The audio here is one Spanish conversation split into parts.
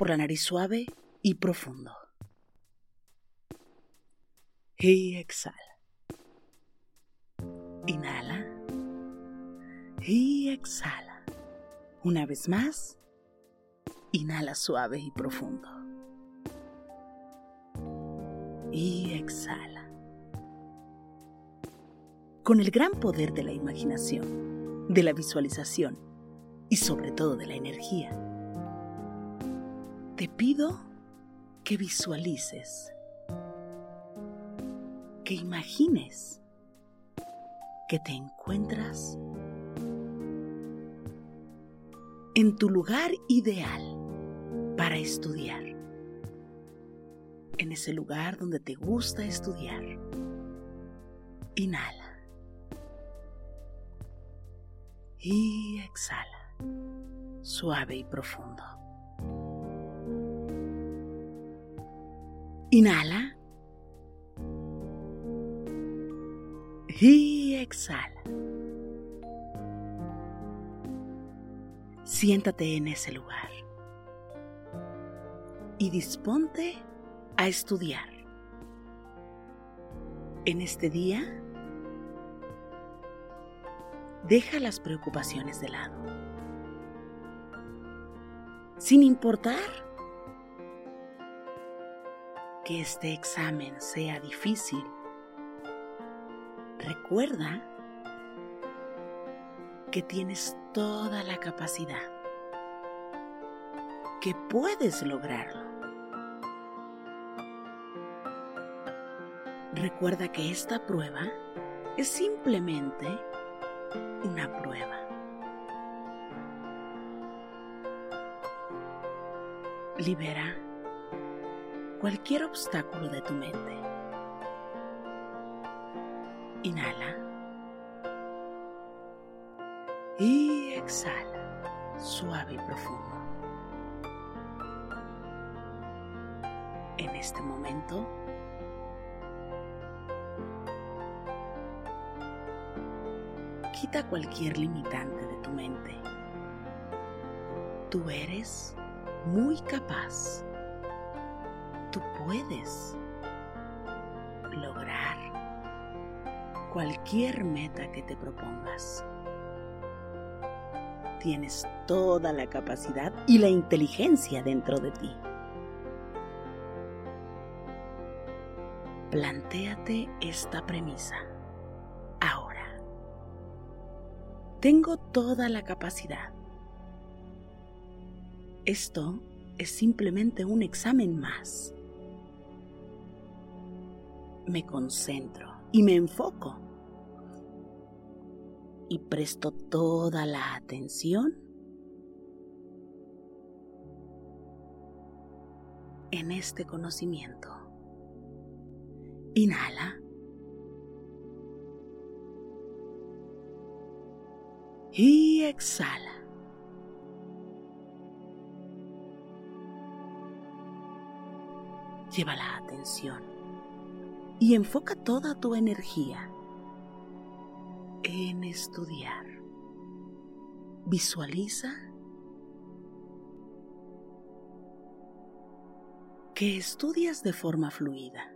Por la nariz suave y profundo. Y exhala. Inhala. Y exhala. Una vez más. Inhala suave y profundo. Y exhala. Con el gran poder de la imaginación, de la visualización y sobre todo de la energía, te pido que visualices, que imagines que te encuentras en tu lugar ideal para estudiar, en ese lugar donde te gusta estudiar. Inhala y exhala, suave y profundo. Inhala. Y exhala. Siéntate en ese lugar. Y disponte a estudiar. En este día, deja las preocupaciones de lado. Sin importar que este examen sea difícil, recuerda que tienes toda la capacidad, que puedes lograrlo. Recuerda que esta prueba es simplemente una prueba. Libera cualquier obstáculo de tu mente. Inhala. Y exhala, suave y profundo. En este momento, Quita cualquier limitante de tu mente. Tú eres muy capaz. Tú puedes lograr cualquier meta que te propongas. Tienes toda la capacidad y la inteligencia dentro de ti. Plantéate esta premisa. Ahora. Tengo toda la capacidad. Esto es simplemente un examen más. Me concentro y me enfoco. Y presto toda la atención en este conocimiento. Inhala. Y exhala. Lleva la atención y enfoca toda tu energía en estudiar. Visualiza que estudias de forma fluida.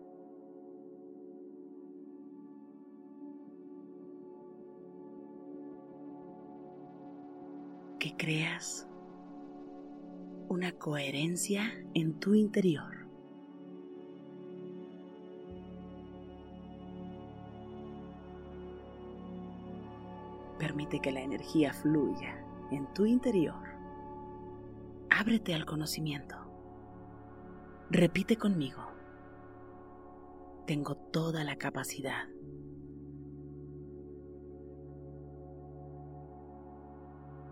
Que creas una coherencia en tu interior. Que la energía fluya en tu interior. Ábrete al conocimiento. Repite conmigo. Tengo toda la capacidad.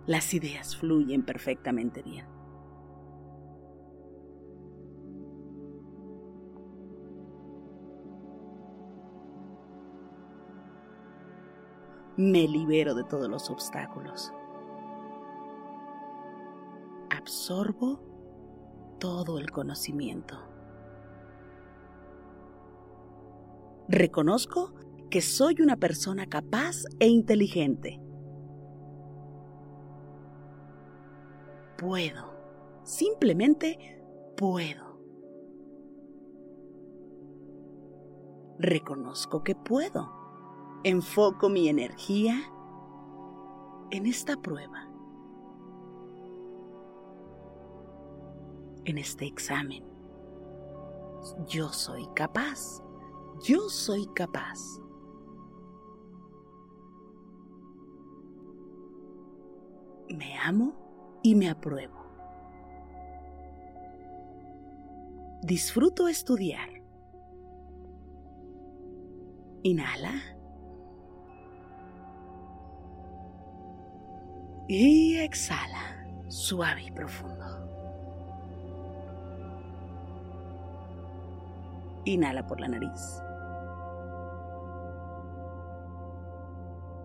Las ideas fluyen perfectamente bien. Me libero de todos los obstáculos. Absorbo todo el conocimiento. Reconozco que soy una persona capaz e inteligente. Puedo, simplemente puedo. Reconozco que puedo enfoco mi energía en esta prueba, en este examen. Yo soy capaz, yo soy capaz. Me amo y me apruebo. Disfruto estudiar. Inhala. Y exhala, suave y profundo. Inhala por la nariz.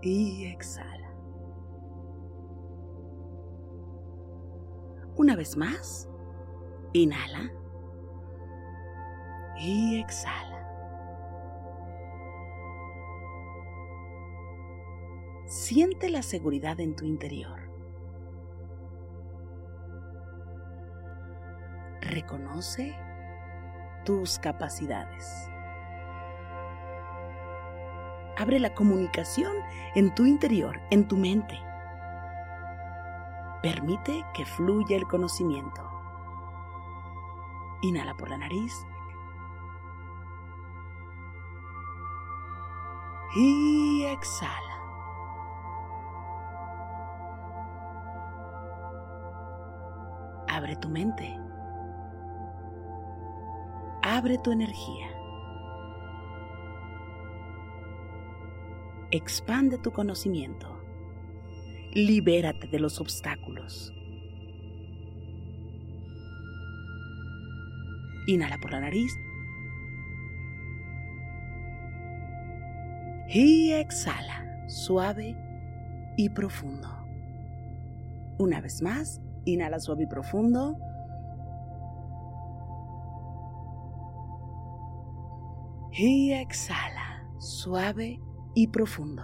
Y exhala. Una vez más. Inhala. Y exhala. Siente la seguridad en tu interior. Reconoce tus capacidades. Abre la comunicación en tu interior, en tu mente. Permite que fluya el conocimiento. Inhala por la nariz. Y exhala. Abre tu mente. Abre tu energía. Expande tu conocimiento. Libérate de los obstáculos. Inhala por la nariz. Y exhala, suave y profundo. Una vez más, Inhala suave y profundo. Y exhala suave y profundo.